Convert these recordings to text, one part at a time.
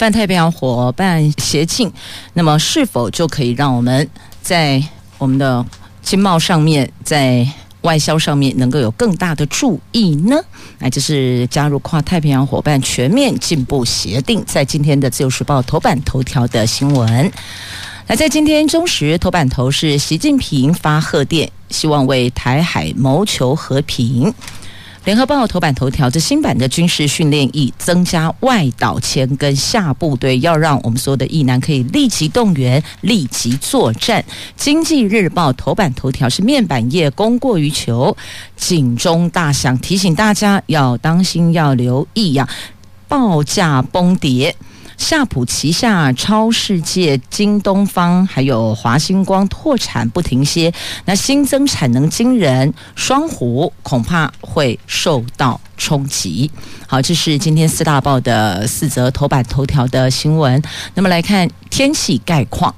泛太平洋伙伴协进，那么是否就可以让我们在我们的经贸上面，在外销上面能够有更大的注意呢？那这是加入跨太平洋伙伴全面进步协定，在今天的自由时报头版头条的新闻。那在今天中时头版头是习近平发贺电，希望为台海谋求和平。联合报头版头条，这新版的军事训练以增加外岛前跟下部队，要让我们所有的役男可以立即动员、立即作战。经济日报头版头条是面板业供过于求，警钟大响，提醒大家要当心、要留意呀，报价崩跌。夏普旗下超世界、京东方还有华星光拓产不停歇，那新增产能惊人，双虎恐怕会受到冲击。好，这是今天四大报的四则头版头条的新闻。那么来看天气概况。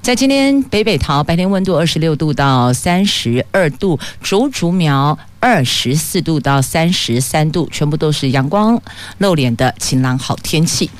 在今天北北桃白天温度二十六度到三十二度，竹竹苗二十四度到三十三度，全部都是阳光露脸的晴朗好天气。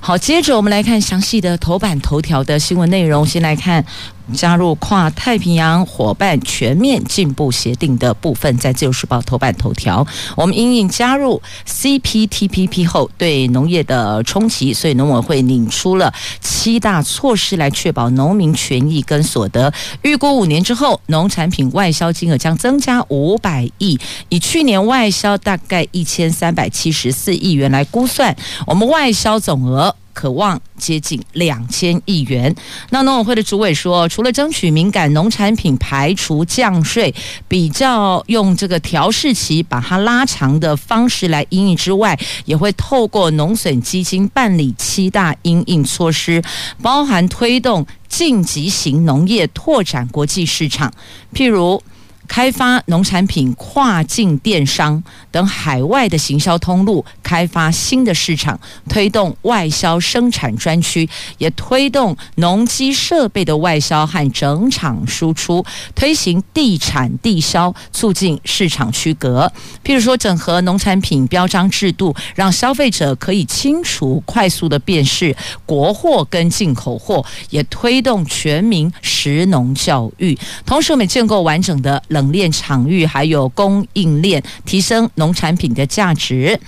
好，接着我们来看详细的头版头条的新闻内容，先来看。加入跨太平洋伙伴全面进步协定的部分，在自由时报头版头条。我们因应加入 CPTPP 后对农业的冲击，所以农委会拟出了七大措施来确保农民权益跟所得。预估五年之后，农产品外销金额将增加五百亿，以去年外销大概一千三百七十四亿元来估算，我们外销总额。可望接近两千亿元。那农委会的主委说，除了争取敏感农产品排除降税，比较用这个调试期把它拉长的方式来因应之外，也会透过农损基金办理七大因应措施，包含推动晋级型农业拓展国际市场，譬如。开发农产品跨境电商等海外的行销通路，开发新的市场，推动外销生产专区，也推动农机设备的外销和整厂输出，推行地产地销，促进市场区隔。譬如说，整合农产品标章制度，让消费者可以清楚、快速地辨识国货跟进口货，也推动全民食农教育。同时，我们建构完整的。冷链场域还有供应链，提升农产品的价值。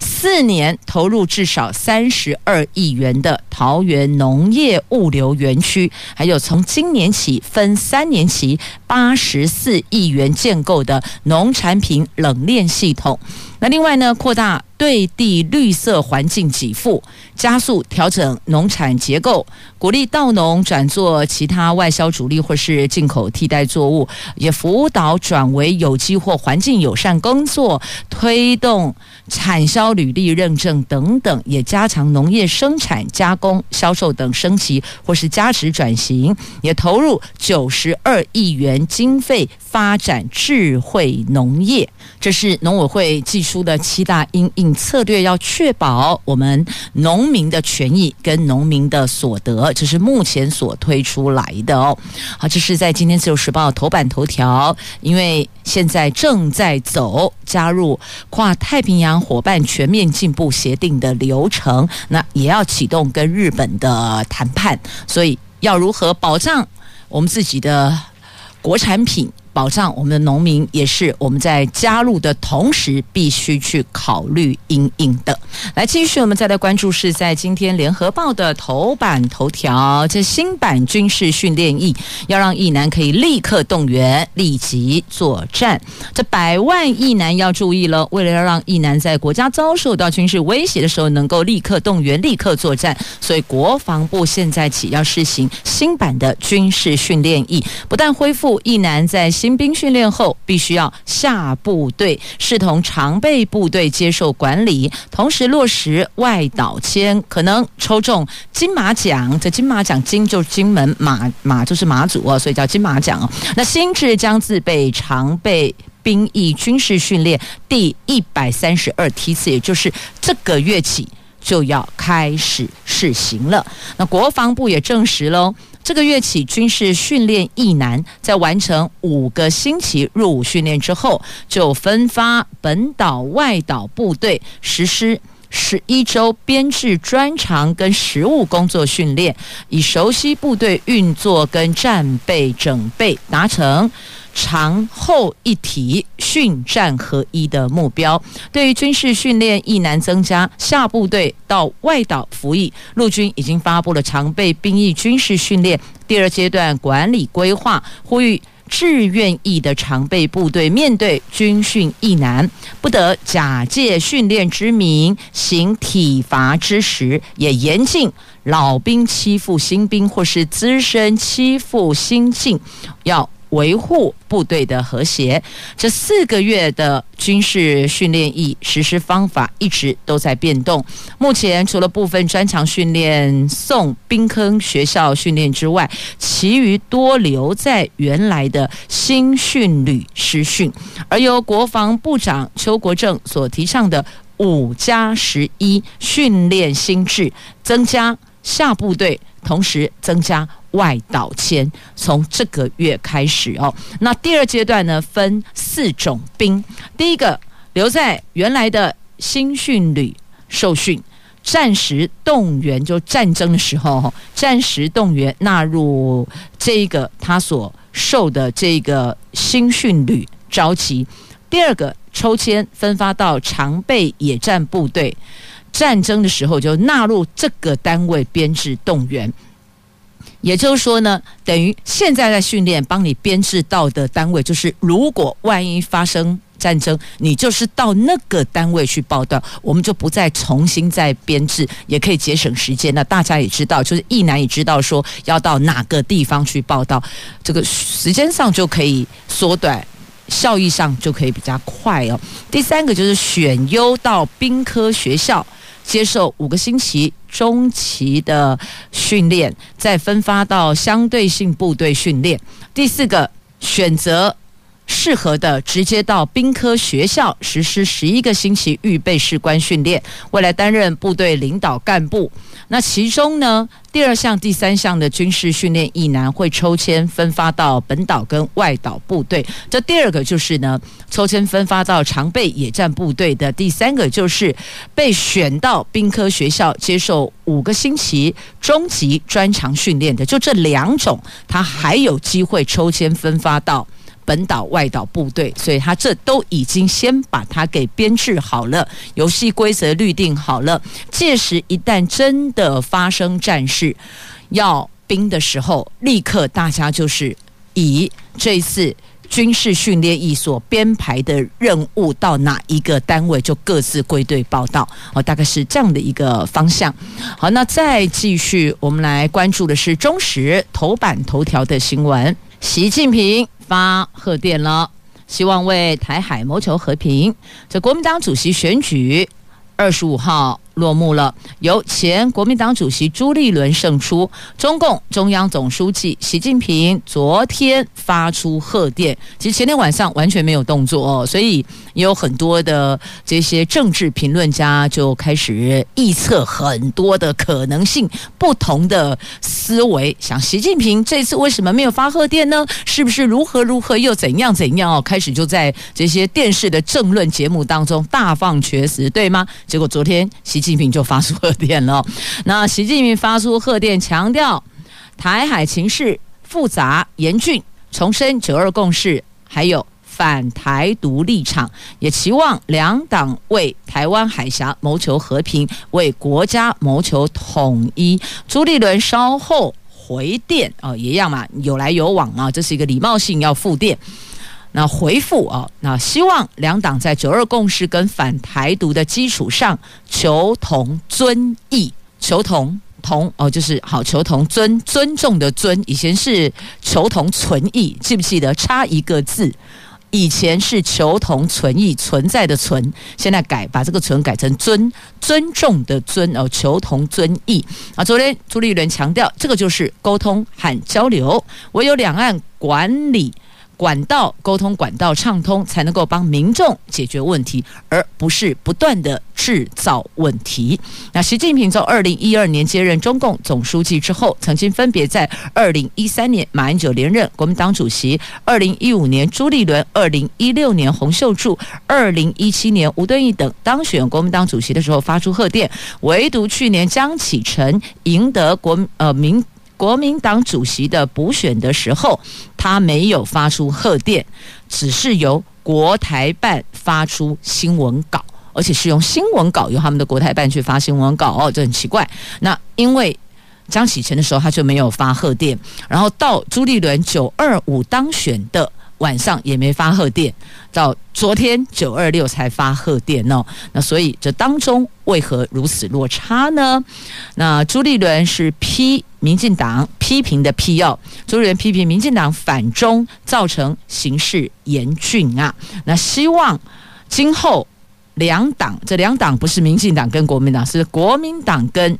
四年投入至少三十二亿元的桃园农业物流园区，还有从今年起分三年期八十四亿元建构的农产品冷链系统。那另外呢，扩大对地绿色环境给付，加速调整农产结构，鼓励稻农转做其他外销主力或是进口替代作物，也辅导转为有机或环境友善耕作，推动产销履历认证等等，也加强农业生产、加工、销售等升级或是价值转型，也投入九十二亿元经费发展智慧农业。这是农委会技术出的七大因应策略，要确保我们农民的权益跟农民的所得，这是目前所推出来的哦。好，这是在今天自由时报头版头条，因为现在正在走加入跨太平洋伙伴全面进步协定的流程，那也要启动跟日本的谈判，所以要如何保障我们自己的国产品？保障我们的农民也是我们在加入的同时必须去考虑因应的。来，继续我们再来关注是在今天联合报的头版头条，这新版军事训练役要让役男可以立刻动员，立即作战。这百万役男要注意了，为了要让役男在国家遭受到军事威胁的时候能够立刻动员、立刻作战，所以国防部现在起要实行新版的军事训练役，不但恢复役男在新兵训练后，必须要下部队，视同常备部队接受管理，同时落实外岛签，可能抽中金马奖。这金马奖金就是金门，马马就是马祖哦，所以叫金马奖哦。那新制将自备常备兵役军事训练第一百三十二梯次，也就是这个月起就要开始试行了。那国防部也证实喽。这个月起，军事训练一难在完成五个星期入伍训练之后，就分发本岛、外岛部队实施十一周编制专长跟实务工作训练，以熟悉部队运作跟战备准备，达成。常后一体、训战合一的目标，对于军事训练役男增加下部队到外岛服役，陆军已经发布了常备兵役军事训练第二阶段管理规划，呼吁志愿役的常备部队面对军训役难，不得假借训练之名行体罚之实，也严禁老兵欺负新兵或是资深欺负新进，要。维护部队的和谐，这四个月的军事训练役实施方法一直都在变动。目前除了部分专长训练送兵坑学校训练之外，其余多留在原来的新训旅师训。而由国防部长邱国正所提倡的五加十一训练新制，增加下部队，同时增加。外岛签从这个月开始哦，那第二阶段呢，分四种兵，第一个留在原来的新训旅受训，战时动员就战争的时候，战时动员纳入这个他所受的这个新训旅召集，第二个抽签分发到常备野战部队，战争的时候就纳入这个单位编制动员。也就是说呢，等于现在在训练帮你编制到的单位，就是如果万一发生战争，你就是到那个单位去报到，我们就不再重新再编制，也可以节省时间。那大家也知道，就是役男也知道说要到哪个地方去报到，这个时间上就可以缩短，效益上就可以比较快哦。第三个就是选优到兵科学校。接受五个星期中期的训练，再分发到相对性部队训练。第四个，选择适合的，直接到兵科学校实施十一个星期预备士官训练，未来担任部队领导干部。那其中呢，第二项、第三项的军事训练役男会抽签分发到本岛跟外岛部队。这第二个就是呢，抽签分发到常备野战部队的。第三个就是被选到兵科学校接受五个星期中级专长训练的。就这两种，他还有机会抽签分发到。本岛、外岛部队，所以他这都已经先把它给编制好了，游戏规则律定好了。届时一旦真的发生战事，要兵的时候，立刻大家就是以这次军事训练役所编排的任务到哪一个单位，就各自归队报到。哦，大概是这样的一个方向。好，那再继续，我们来关注的是中时头版头条的新闻，习近平。发贺电了，希望为台海谋求和平。这国民党主席选举二十五号落幕了，由前国民党主席朱立伦胜出。中共中央总书记习近平昨天发出贺电，其实前天晚上完全没有动作哦，所以也有很多的这些政治评论家就开始预测很多的可能性，不同的思维。想习近平这次为什么没有发贺电呢？是不是如何如何又怎样怎样哦？开始就在这些电视的政论节目当中大放厥词，对吗？结果昨天习。习近平就发出贺电了。那习近平发出贺电，强调台海情势复杂严峻，重申九二共识，还有反台独立场，也期望两党为台湾海峡谋求和平，为国家谋求统一。朱立伦稍后回电哦，一样嘛，有来有往啊，这是一个礼貌性要复电。那回复啊，那希望两党在九二共识跟反台独的基础上求同尊异，求同同哦，就是好求同尊尊重的尊，以前是求同存异，记不记得？差一个字。以前是求同存异存在的存，现在改把这个存改成尊尊重的尊哦，求同尊异啊。昨天朱立伦强调，这个就是沟通和交流，唯有两岸管理。管道沟通管道畅通，才能够帮民众解决问题，而不是不断的制造问题。那习近平从二零一二年接任中共总书记之后，曾经分别在二零一三年马英九连任国民党主席，二零一五年朱立伦，二零一六年洪秀柱，二零一七年吴敦义等当选国民党主席的时候发出贺电，唯独去年江启臣赢得国呃民。国民党主席的补选的时候，他没有发出贺电，只是由国台办发出新闻稿，而且是用新闻稿由他们的国台办去发新闻稿哦，这很奇怪。那因为江启臣的时候他就没有发贺电，然后到朱立伦九二五当选的。晚上也没发贺电，到昨天九二六才发贺电哦。那所以这当中为何如此落差呢？那朱立伦是批民进党批评的批要，朱立伦批评民进党反中，造成形势严峻啊。那希望今后两党，这两党不是民进党跟国民党，是国民党跟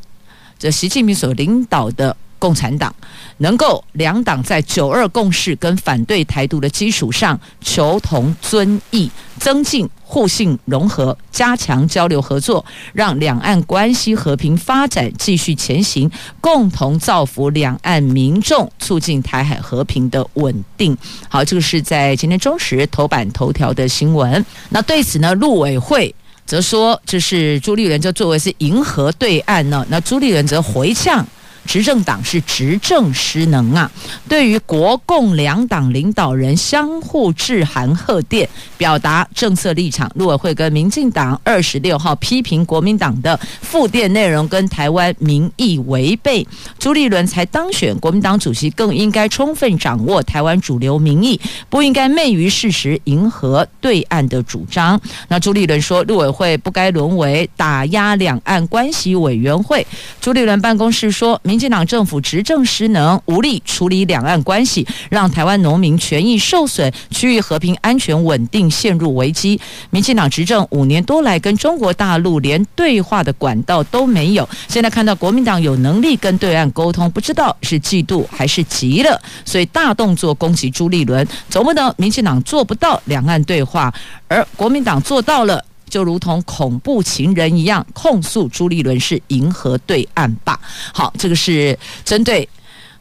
这习近平所领导的。共产党能够两党在九二共识跟反对台独的基础上求同尊异，增进互信融合，加强交流合作，让两岸关系和平发展继续前行，共同造福两岸民众，促进台海和平的稳定。好，这个是在今天中时头版头条的新闻。那对此呢，陆委会则说，这是朱立伦就作为是迎合对岸呢，那朱立伦则回呛。执政党是执政失能啊！对于国共两党领导人相互致函贺电，表达政策立场。陆委会跟民进党二十六号批评国民党的复电内容跟台湾民意违背。朱立伦才当选国民党主席，更应该充分掌握台湾主流民意，不应该昧于事实迎合对岸的主张。那朱立伦说，陆委会不该沦为打压两岸关系委员会。朱立伦办公室说，民民进党政府执政失能，无力处理两岸关系，让台湾农民权益受损，区域和平安全稳定陷入危机。民进党执政五年多来，跟中国大陆连对话的管道都没有。现在看到国民党有能力跟对岸沟通，不知道是嫉妒还是急了，所以大动作攻击朱立伦。总不能民进党做不到两岸对话，而国民党做到了。就如同恐怖情人一样控诉朱立伦是银河对岸吧。好，这个是针对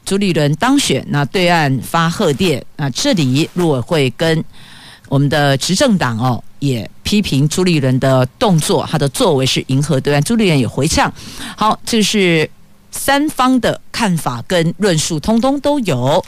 朱立伦当选，那对岸发贺电，那这里陆委会跟我们的执政党哦也批评朱立伦的动作，他的作为是迎合对岸，朱立伦也回呛。好，这是三方的看法跟论述，通通都有。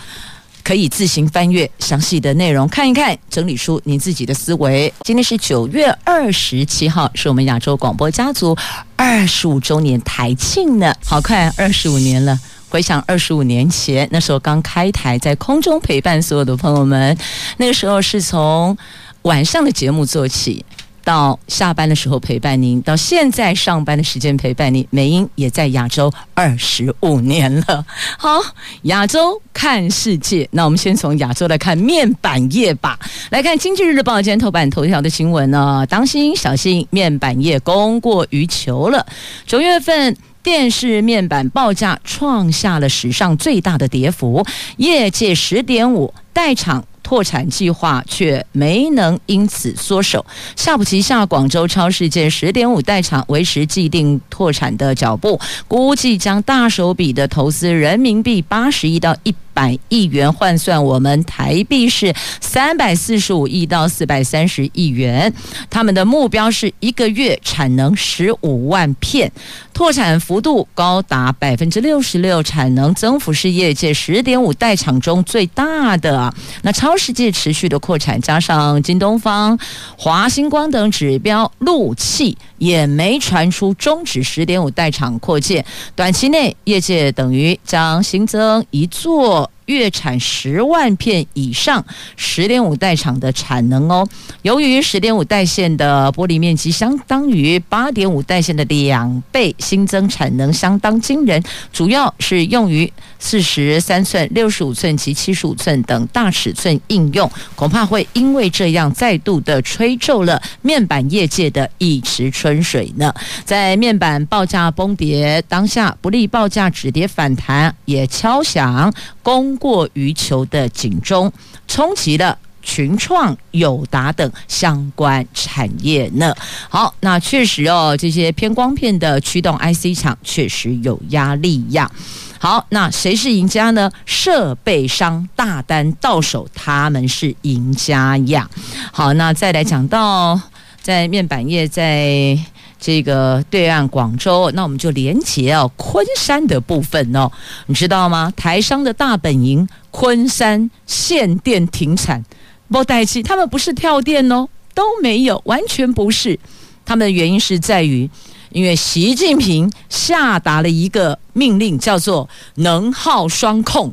可以自行翻阅详细的内容看一看，整理出您自己的思维。今天是九月二十七号，是我们亚洲广播家族二十五周年台庆呢。好快，二十五年了。回想二十五年前，那时候刚开台，在空中陪伴所有的朋友们，那个时候是从晚上的节目做起。到下班的时候陪伴您，到现在上班的时间陪伴您，美英也在亚洲二十五年了。好，亚洲看世界，那我们先从亚洲来看面板业吧。来看《经济日报》今天头版头条的新闻呢，当心小心，面板业供过于求了。九月份电视面板报价创下了史上最大的跌幅，业界十点五代厂。拓产计划却没能因此缩手，夏普旗下广州超市界十点五代厂维持既定拓产的脚步，估计将大手笔的投资人民币八十亿到一百亿元换算，我们台币是三百四十五亿到四百三十亿元。他们的目标是一个月产能十五万片，拓产幅度高达百分之六十六，产能增幅是业界十点五代厂中最大的。那超世界持续的扩产，加上京东方、华星光等指标，陆企也没传出终止十点五代厂扩建。短期内，业界等于将新增一座。月产十万片以上十点五代厂的产能哦。由于十点五代线的玻璃面积相当于八点五代线的两倍，新增产能相当惊人，主要是用于四十三寸、六十五寸及七十五寸等大尺寸应用，恐怕会因为这样再度的吹皱了面板业界的一池春水呢。在面板报价崩跌当下，不利报价止跌反弹，也敲响供过于求的警钟，冲击了群创、友达等相关产业呢。好，那确实哦，这些偏光片的驱动 IC 厂确实有压力呀。好，那谁是赢家呢？设备商大单到手，他们是赢家呀。好，那再来讲到在面板业在。这个对岸广州，那我们就连接哦，昆山的部分哦，你知道吗？台商的大本营昆山限电停产，不带气，他们不是跳电哦，都没有，完全不是。他们的原因是在于，因为习近平下达了一个命令，叫做能耗双控，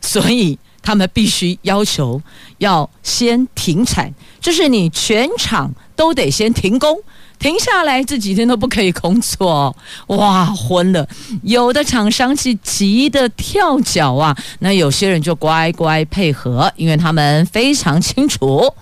所以他们必须要求要先停产，就是你全厂都得先停工。停下来，这几天都不可以工作，哇，昏了！有的厂商是急得跳脚啊，那有些人就乖乖配合，因为他们非常清楚，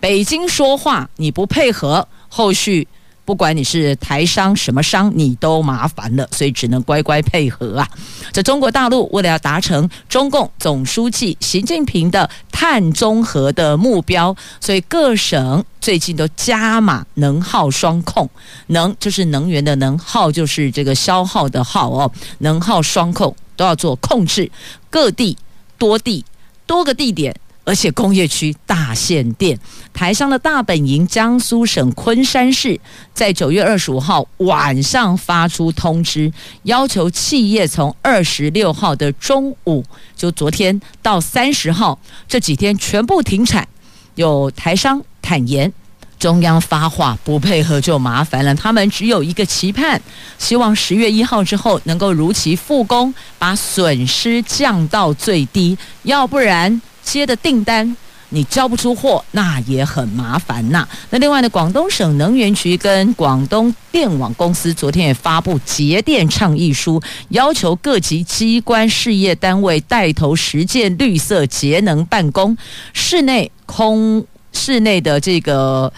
北京说话你不配合，后续。不管你是台商什么商，你都麻烦了，所以只能乖乖配合啊。在中国大陆，为了要达成中共总书记习近平的碳中和的目标，所以各省最近都加码能耗双控。能就是能源的能，耗就是这个消耗的耗哦，能耗双控都要做控制，各地多地多个地点。而且工业区大限电，台商的大本营江苏省昆山市，在九月二十五号晚上发出通知，要求企业从二十六号的中午，就昨天到三十号这几天全部停产。有台商坦言，中央发话不配合就麻烦了，他们只有一个期盼，希望十月一号之后能够如期复工，把损失降到最低，要不然。接的订单你交不出货，那也很麻烦呐。那另外呢，广东省能源局跟广东电网公司昨天也发布节电倡议书，要求各级机关事业单位带头实践绿色节能办公，室内空室内的这个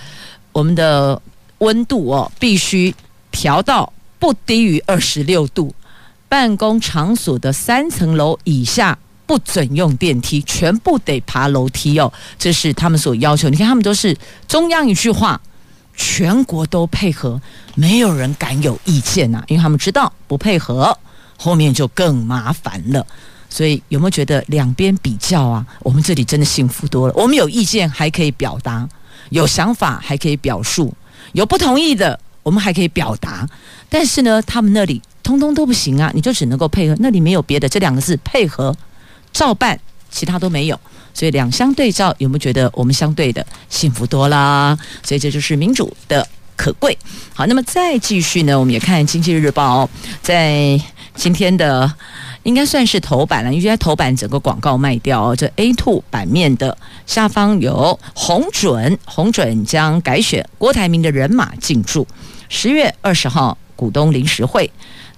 我们的温度哦，必须调到不低于二十六度，办公场所的三层楼以下。不准用电梯，全部得爬楼梯哦，这是他们所要求。你看，他们都是中央一句话，全国都配合，没有人敢有意见呐、因为他们知道不配合，后面就更麻烦了。所以有没有觉得两边比较啊？我们这里真的幸福多了。我们有意见还可以表达，有想法还可以表述，有不同意的我们还可以表达。但是呢，他们那里通通都不行啊，你就只能够配合，那里没有别的，这两个字配合。照办，其他都没有，所以两相对照，有没有觉得我们相对的幸福多啦？所以这就是民主的可贵。好，那么再继续呢，我们也看《经济日报》，在今天的应该算是头版了，因为在头版整个广告卖掉，这 a to 版面的下方有红准，红准将改选郭台铭的人马进驻十月二十号股东临时会。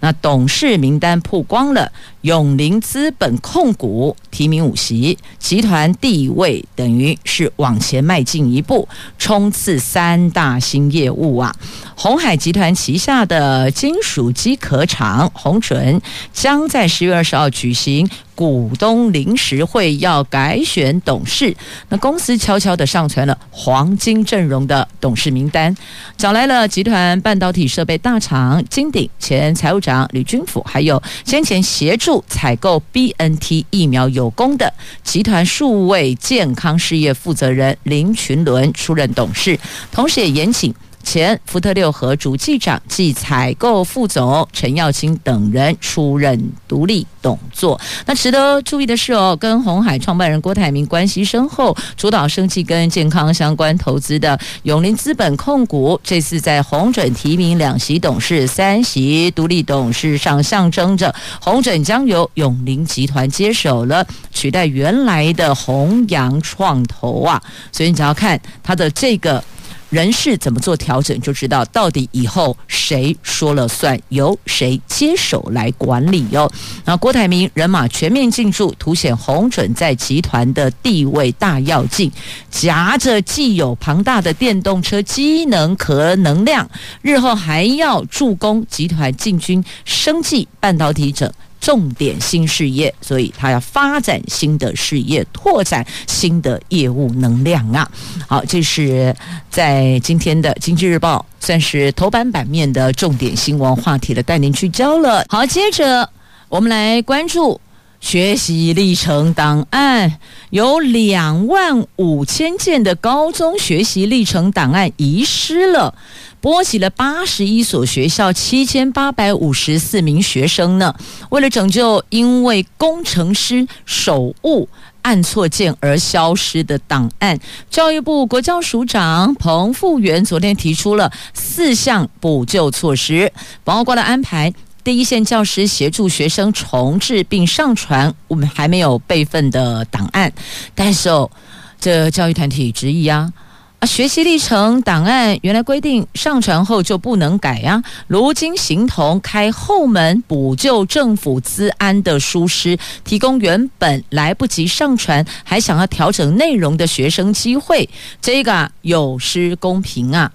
那董事名单曝光了，永林资本控股提名五席，集团地位等于是往前迈进一步，冲刺三大新业务啊！鸿海集团旗下的金属机壳厂鸿准将在十月二十号举行。股东临时会要改选董事，那公司悄悄地上传了黄金阵容的董事名单，找来了集团半导体设备大厂金鼎前财务长李军甫，还有先前协助采购 BNT 疫苗有功的集团数位健康事业负责人林群伦出任董事，同时也严请。前福特六和主计长暨采购副总陈耀清等人出任独立董座。那值得注意的是哦，跟鸿海创办人郭台铭关系深厚，主导生技跟健康相关投资的永林资本控股，这次在红准提名两席董事、三席独立董事上，象征着红准将由永林集团接手了，取代原来的鸿阳创投啊。所以你只要看他的这个。人事怎么做调整，就知道到底以后谁说了算，由谁接手来管理哟。那郭台铭人马全面进驻，凸显鸿准在集团的地位大跃进，夹着既有庞大的电动车机能和能量，日后还要助攻集团进军生技半导体整。重点新事业，所以他要发展新的事业，拓展新的业务能量啊！好，这是在今天的《经济日报》算是头版版面的重点新闻话题的带您聚焦了。好，接着我们来关注学习历程档案，有两万五千件的高中学习历程档案遗失了。波及了八十一所学校，七千八百五十四名学生呢。为了拯救因为工程师手误按错键而消失的档案，教育部国教署长彭富源昨天提出了四项补救措施，包括了安排第一线教师协助学生重制并上传我们还没有备份的档案。但是哦，这教育团体质疑啊。啊，学习历程档案原来规定上传后就不能改呀，如今形同开后门补救政府资安的疏失，提供原本来不及上传还想要调整内容的学生机会，这个有失公平啊。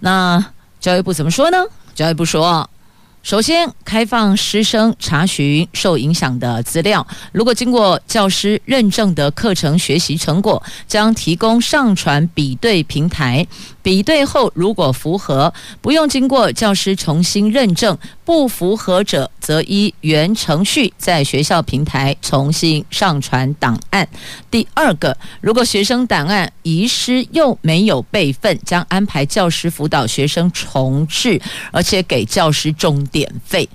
那教育部怎么说呢？教育部说。首先，开放师生查询受影响的资料。如果经过教师认证的课程学习成果，将提供上传比对平台。比对后，如果符合，不用经过教师重新认证；不符合者，则依原程序在学校平台重新上传档案。第二个，如果学生档案遗失又没有备份，将安排教师辅导学生重制，而且给教师钟点费。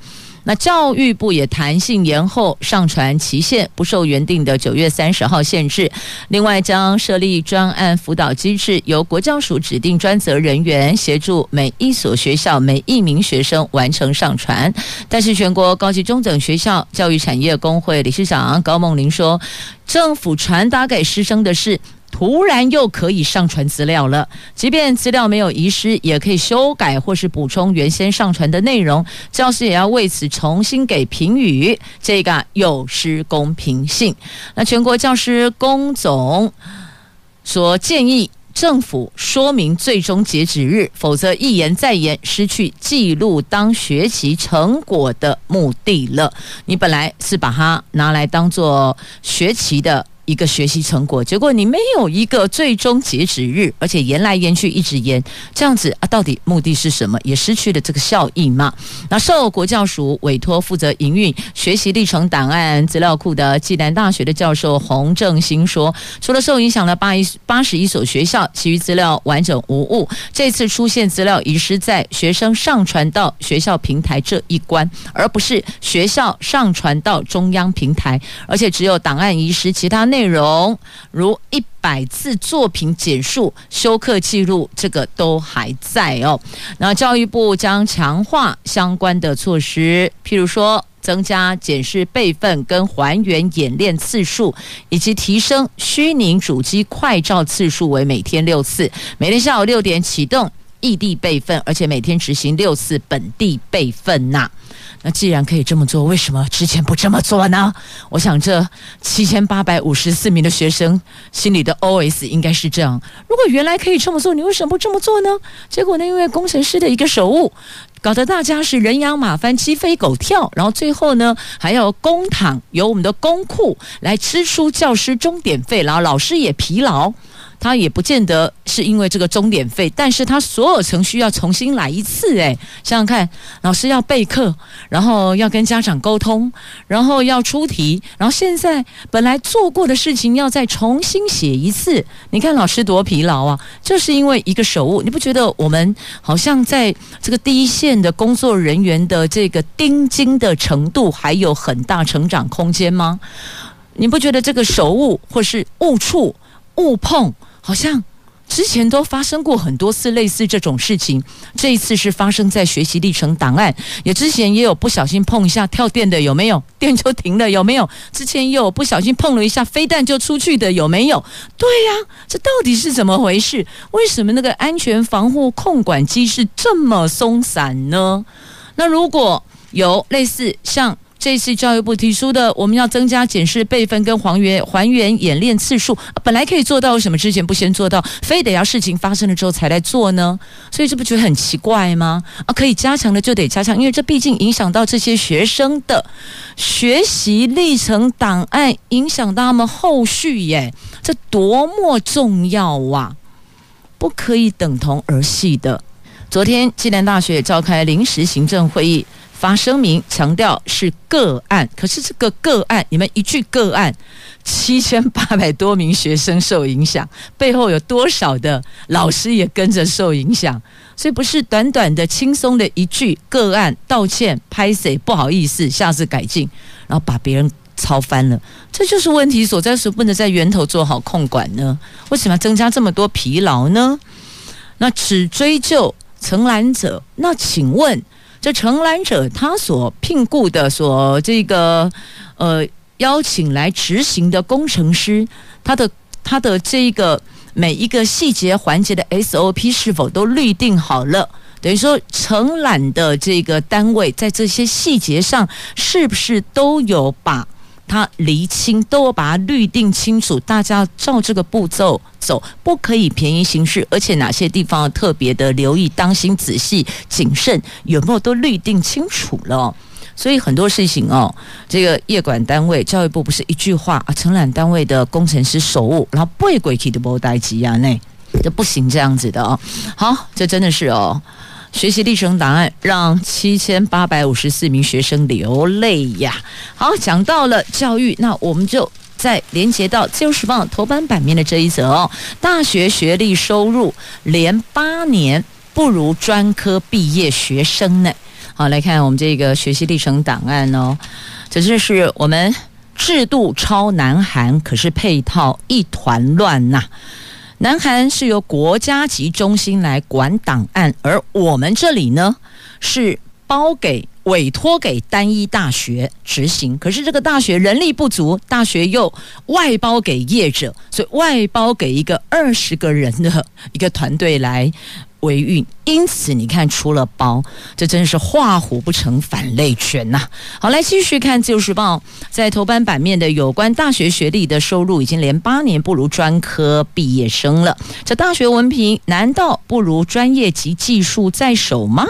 那教育部也弹性延后上传期限，不受原定的九月三十号限制。另外，将设立专案辅导机制，由国教署指定专责人员协助每一所学校每一名学生完成上传。但是，全国高级中等学校教育产业工会理事长高梦玲说，政府传达给师生的是。突然又可以上传资料了，即便资料没有遗失，也可以修改或是补充原先上传的内容。教师也要为此重新给评语，这个有失公平性。那全国教师工总说建议政府说明最终截止日，否则一延再延，失去记录当学习成果的目的了。你本来是把它拿来当做学习的。一个学习成果，结果你没有一个最终截止日，而且延来延去一直延，这样子啊，到底目的是什么？也失去了这个效益嘛。那受国教署委托负责营运学习历程档案资料库的暨南大学的教授洪正兴说，除了受影响的八一八十一所学校，其余资料完整无误。这次出现资料遗失在学生上传到学校平台这一关，而不是学校上传到中央平台，而且只有档案遗失，其他内。内容如一百字作品简述、修课记录，这个都还在哦。那教育部将强化相关的措施，譬如说增加检视备份跟还原演练次数，以及提升虚拟主机快照次数为每天六次，每天下午六点启动异地备份，而且每天执行六次本地备份呐。那既然可以这么做，为什么之前不这么做呢？我想这七千八百五十四名的学生心里的 OS 应该是这样：如果原来可以这么做，你为什么不这么做呢？结果呢，因为工程师的一个手误，搞得大家是人仰马翻、鸡飞狗跳，然后最后呢，还要公帑由我们的公库来支出教师钟点费，然后老师也疲劳。他也不见得是因为这个钟点费，但是他所有程序要重新来一次。哎，想想看，老师要备课，然后要跟家长沟通，然后要出题，然后现在本来做过的事情要再重新写一次。你看老师多疲劳啊！就是因为一个手误，你不觉得我们好像在这个第一线的工作人员的这个盯紧的程度还有很大成长空间吗？你不觉得这个手误或是误触、误碰，好像之前都发生过很多次类似这种事情？这一次是发生在学习历程档案，也之前也有不小心碰一下跳电的，有没有？电就停了，有没有？之前也有不小心碰了一下飞弹就出去的，有没有？对呀，这到底是怎么回事？为什么那个安全防护控管机制这么松散呢？那如果有类似像……这次教育部提出的，我们要增加检视备份跟还原还原演练次数，本来可以做到，为什么之前不先做到，非得要事情发生了之后才来做呢？所以这不觉得很奇怪吗？啊，可以加强的就得加强，因为这毕竟影响到这些学生的学习历程档案，影响到他们后续耶，这多么重要啊！不可以等同儿戏的。昨天，暨南大学也召开临时行政会议。发声明强调是个案，可是这个个案，你们一句个案，七千八百多名学生受影响，背后有多少的老师也跟着受影响？所以不是短短的、轻松的一句个案道歉、拍谁不好意思，下次改进，然后把别人抄翻了，这就是问题所在，是不能在源头做好控管呢？为什么要增加这么多疲劳呢？那只追究承揽者，那请问？这承揽者他所聘雇的、所这个呃邀请来执行的工程师，他的他的这一个每一个细节环节的 SOP 是否都预定好了？等于说承揽的这个单位在这些细节上是不是都有把？他厘清，都要把它律定清楚，大家照这个步骤走，不可以便宜行事，而且哪些地方要特别的留意、当心、仔细、谨慎，有没有都律定清楚了？所以很多事情哦，这个业管单位、教育部不是一句话啊，承揽单位的工程师手误，然后不会鬼气的不待机啊，那这不行这样子的哦。好，这真的是哦。学习历程档案让七千八百五十四名学生流泪呀！好，讲到了教育，那我们就再连接到《自由时报》头版版面的这一则哦。大学学历收入连八年不如专科毕业学生呢。好，来看我们这个学习历程档案哦。这就是我们制度超南韩，可是配套一团乱呐。南韩是由国家级中心来管档案，而我们这里呢是包给委托给单一大学执行。可是这个大学人力不足，大学又外包给业者，所以外包给一个二十个人的 一个团队来。维运，因此你看出了包，这真是画虎不成反类犬呐、好，来继续看《自由时报》在头版版面的有关大学学历的收入，已经连八年不如专科毕业生了。这大学文凭难道不如专业及技术在手吗？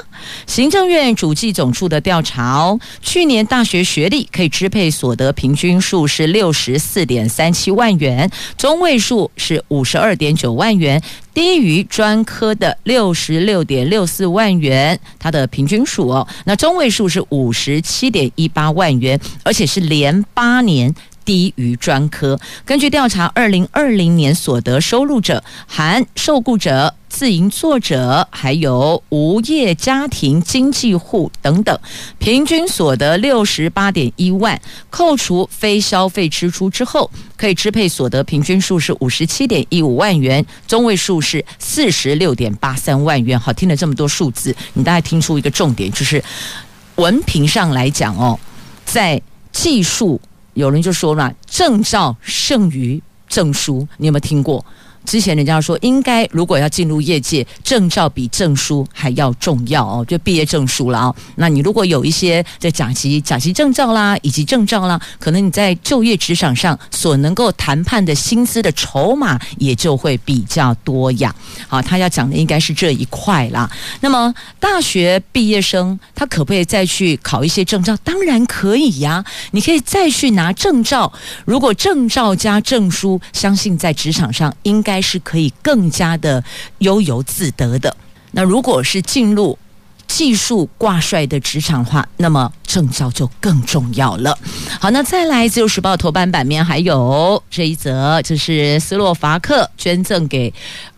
行政院主计总处的调查哦，去年大学学历可以支配所得平均数是六十四点三七万元，中位数是五十二点九万元。低于专科的六十六点六四万元，它的平均数哦，那中位数是五十七点一八万元，而且是连八年。低于专科。根据调查，二零二零年所得收入者含受雇者、自营作者，还有无业家庭经济户等等，平均所得六十八点一万，扣除非消费支出之后，可以支配所得平均数是五十七点一五万元，中位数是四十六点八三万元。好，听了这么多数字，你大概听出一个重点，就是文凭上来讲哦，在技术。有人就说了，证照胜于证书，你有没有听过？之前人家说，应该如果要进入业界，证照比证书还要重要哦，就毕业证书了哦。那你如果有一些在甲级、甲级证照啦，以及证照啦，可能你在就业职场上所能够谈判的薪资的筹码也就会比较多呀。好，他要讲的应该是这一块啦。那么大学毕业生他可不可以再去考一些证照？当然可以呀，你可以再去拿证照。如果证照加证书，相信在职场上应该。该是可以更加的悠游自得的。那如果是进入技术挂帅的职场化，那么证照就更重要了。好，那再来《自由时报》头版版面还有这一则，就是斯洛伐克捐赠给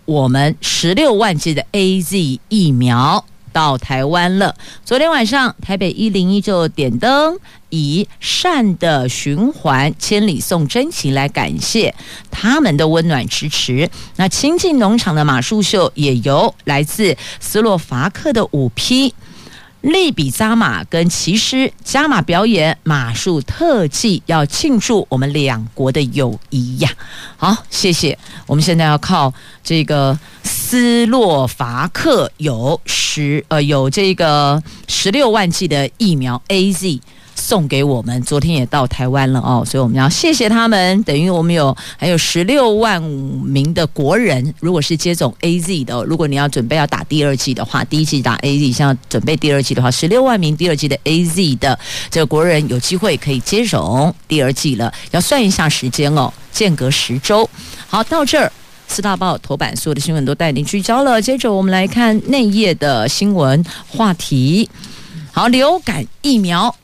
我们十六万剂的 AZ 疫苗。到台湾了。昨天晚上，台北一零一就点灯，以善的循环，千里送真情来感谢他们的温暖支持。那亲近农场的马术秀也由来自斯洛伐克的五匹。利比扎马跟骑师加马表演马术特技，要庆祝我们两国的友谊呀！好，谢谢。我们现在要靠这个斯洛伐克有十呃有这个十六万剂的疫苗 AZ。送给我们，昨天也到台湾了哦，所以我们要谢谢他们。等于我们有还有十六万名的国人，如果是接种 AZ 的，如果你要准备要打第二剂的话，第一剂打 AZ，像准备第二剂的话，十六万名第二剂的 AZ 的这个国人有机会可以接种第二剂了。要算一下时间哦，间隔十周。好，到这儿四大报头版所有的新闻都带您聚焦了。接着我们来看内页的新闻话题。好，流感疫苗。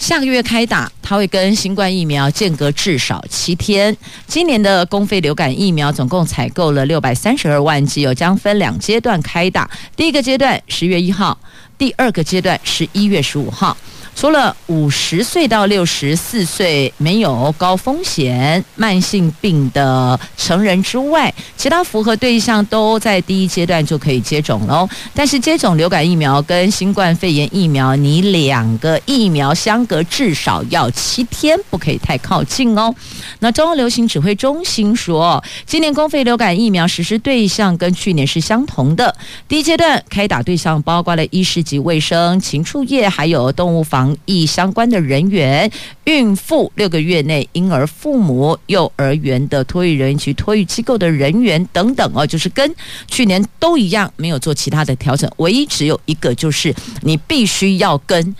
下个月开打，它会跟新冠疫苗间隔至少七天。今年的公费流感疫苗总共采购了六百三十二万剂，有将分两阶段开打。第一个阶段十月一号，第二个阶段十一月十五号。除了五十岁到六十四岁没有高风险慢性病的成人之外，其他符合对象都在第一阶段就可以接种喽。但是接种流感疫苗跟新冠肺炎疫苗，你两个疫苗相隔至少要七天，不可以太靠近哦。那中央流行指挥中心说，今年公费流感疫苗实施对象跟去年是相同的。第一阶段开打对象包括了医师及卫生、禽畜业，还有动物防防疫相关的人员、孕妇、六个月内婴儿父母、幼儿园的托育人员及托育机构的人员等等哦，就是跟去年都一样，没有做其他的调整，唯一只有一个就是你必须要跟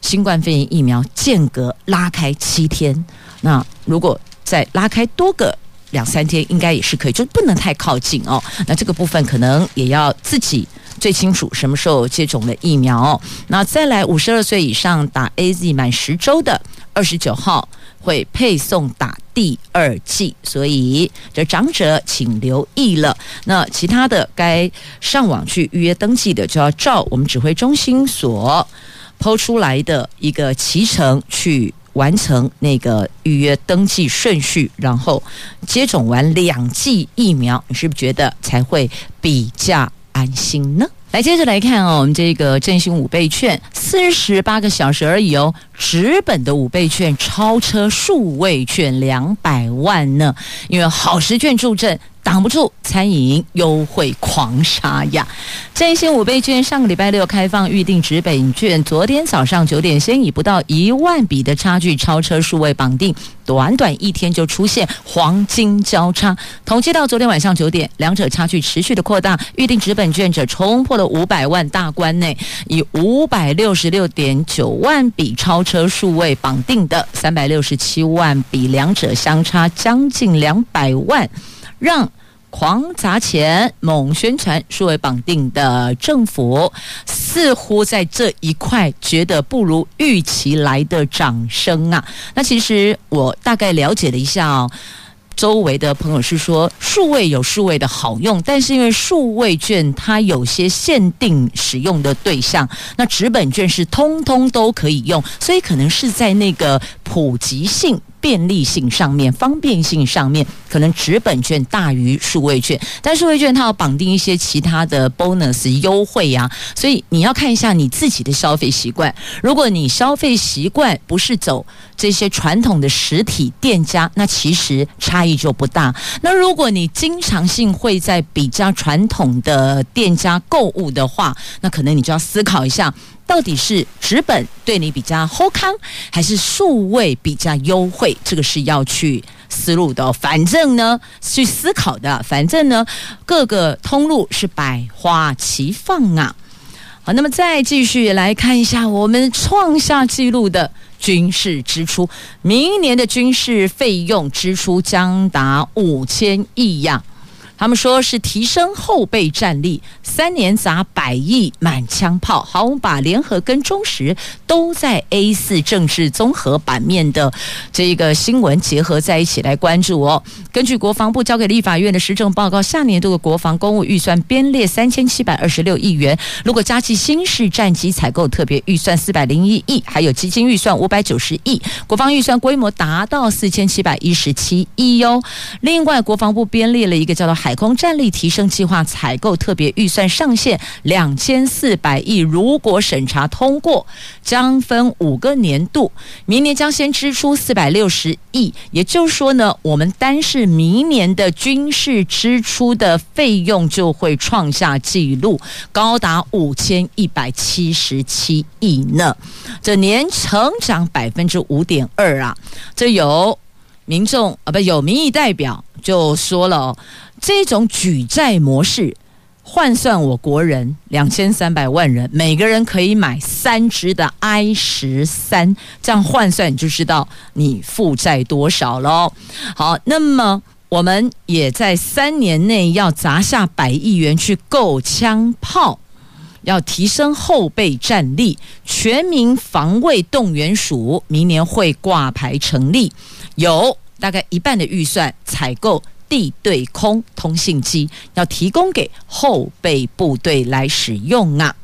新冠肺炎疫苗间隔拉开七天。那如果再拉开多个两三天，应该也是可以，就不能太靠近哦。那这个部分可能也要自己。最清楚什么时候接种的疫苗。那再来五十二岁以上打 AZ 满十周的，二十九号会配送打第二剂，所以这长者请留意了。那其他的该上网去预约登记的，就要照我们指挥中心所抛出来的一个脐程去完成那个预约登记顺序，然后接种完两剂疫苗，你是不是觉得才会比较？安心呢？来，接着来看哦，我们这个振兴五倍券，四十八个小时而已哦，纸本的五倍券超车数位券两百万呢，因为好时券助阵。挡不住餐饮优惠狂杀呀！振兴五倍券上个礼拜六开放预定纸本券，昨天早上九点，先以不到一万笔的差距超车数位绑定，短短一天就出现黄金交叉。统计到昨天晚上九点，两者差距持续的扩大，预定纸本券者冲破了五百万大关内，以五百六十六点九万笔超车数位绑定的三百六十七万笔，两者相差将近两百万。让狂砸钱、猛宣传数位绑定的政府，似乎在这一块觉得不如预期来的掌声啊！那其实我大概了解了一下哦，周围的朋友是说，数位有数位的好用，但是因为数位券它有些限定使用的对象，那纸本券是通通都可以用，所以可能是在那个普及性。便利性上面、方便性上面，可能纸本券大于数位券，但数位券它要绑定一些其他的 bonus 优惠呀、啊，所以你要看一下你自己的消费习惯。如果你消费习惯不是走这些传统的实体店家，那其实差异就不大。那如果你经常性会在比较传统的店家购物的话，那可能你就要思考一下。到底是纸本对你比较好康，还是数位比较优惠？这个是要去思路的。反正呢，去思考的。反正呢，各个通路是百花齐放啊。好，那么再继续来看一下我们创下纪录的军事支出，明年的军事费用支出将达五千亿呀。他们说是提升后备战力，三年砸百亿满枪炮。好，我们把联合跟中时都在 A 四政治综合版面的这个新闻结合在一起来关注哦。根据国防部交给立法院的施政报告，下年度的国防公务预算编列三千七百二十六亿元，如果加计新式战机采购特别预算四百零一亿，还有基金预算五百九十亿，国防预算规模达到四千七百一十七亿哟。另外，国防部编列了一个叫做海空战力提升计划采购特别预算上限两千四百亿，如果审查通过，将分五个年度，明年将先支出四百六十亿，也就是说呢，我们单是明年的军事支出的费用就会创下纪录，高达五千一百七十七亿呢，这年成长百分之五点二啊，这有民众啊，不有民意代表就说了。这种举债模式换算我国人两千三百万人，每个人可以买三支的 I 十三，这样换算你就知道你负债多少喽。好，那么我们也在三年内要砸下百亿元去购枪炮，要提升后备战力。全民防卫动员署明年会挂牌成立，有大概一半的预算采购。地对空通信机要提供给后备部队来使用啊！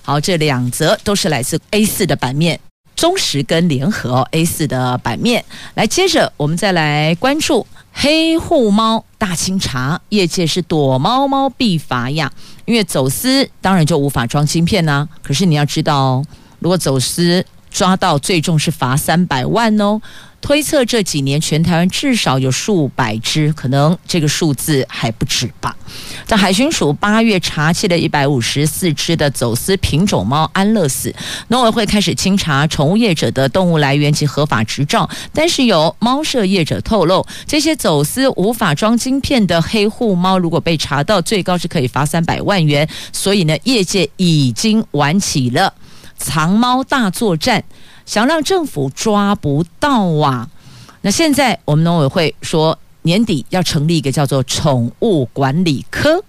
好，这两则都是来自 A 四的版面，中实跟联合 A 四的版面。来，接着我们再来关注黑户猫大清查，业界是躲猫猫必罚呀，因为走私当然就无法装芯片呐、可是你要知道哦，如果走私抓到，最重是罚三百万哦。推测这几年全台湾至少有数百只，可能这个数字还不止吧。在海巡署八月查缉了一百五十四只的走私品种猫安乐死，农委会开始清查宠物业者的动物来源及合法执照，但是有猫舍业者透露，这些走私无法装晶片的黑户猫，如果被查到，最高是可以罚三百万元。所以呢，业界已经玩起了藏猫大作战。想让政府抓不到啊！那现在我们农委会说年底要成立一个叫做宠物管理科，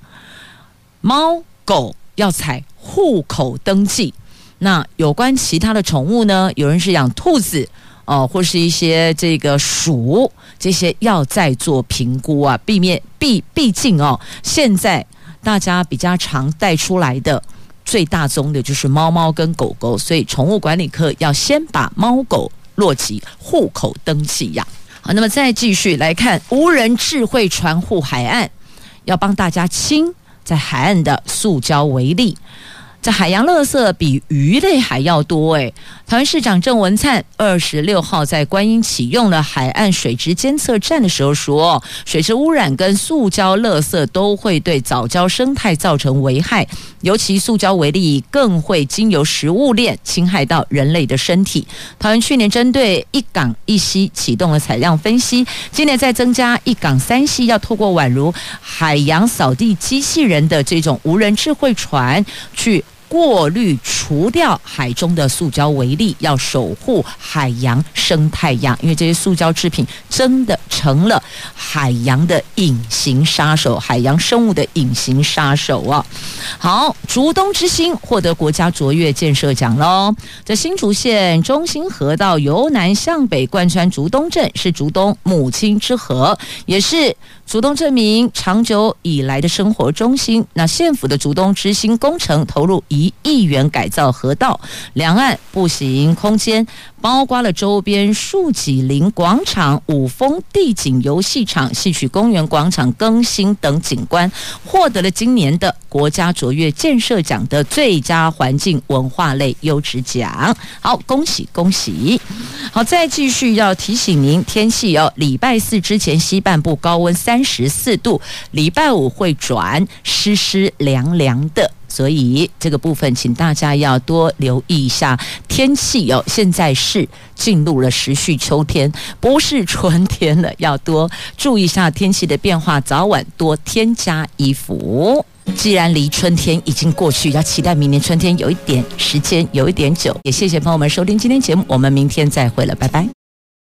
猫狗要采户口登记。那有关其他的宠物呢？有人是养兔子哦，或是一些这个鼠，这些要再做评估啊，避免毕毕竟哦，现在大家比较常带出来的。最大宗的就是猫猫跟狗狗，所以宠物管理科要先把猫狗落籍户口登记呀。好，那么再继续来看无人智慧船护海岸，要帮大家清在海岸的塑胶为例。这海洋垃圾比鱼类还要多诶。台湾市长郑文灿二十六号在观音启用了海岸水质监测站的时候说，水质污染跟塑胶垃圾都会对藻礁生态造成危害，尤其塑胶微粒更会经由食物链侵害到人类的身体。台湾去年针对一港一溪启动了采样分析，今年再增加一港三溪，要透过宛如海洋扫地机器人的这种无人智慧船去。过滤除掉海中的塑胶微粒，要守护海洋生态呀！因为这些塑胶制品真的成了海洋的隐形杀手，海洋生物的隐形杀手啊！好，竹东之星获得国家卓越建设奖喽！在新竹县中心河道由南向北贯穿竹东镇，是竹东母亲之河，也是。竹东镇民长久以来的生活中心，那县府的竹东之星工程投入一一亿元改造河道，两岸步行空间。包括了周边树脊林广场、五峰地景游戏场、戏曲公园广场更新等景观，获得了今年的国家卓越建设奖的最佳环境文化类优质奖。好，恭喜恭喜！好，再继续要提醒您，天气哦，礼拜四之前西半部高温三十四度，礼拜五会转湿湿凉凉的。所以这个部分，请大家要多留意一下天气哦。现在是进入了时序秋天，不是春天了，要多注意一下天气的变化，早晚多添加衣服。既然离春天已经过去，要期待明年春天有一点时间，有一点久。也谢谢朋友们收听今天节目，我们明天再会了，拜拜。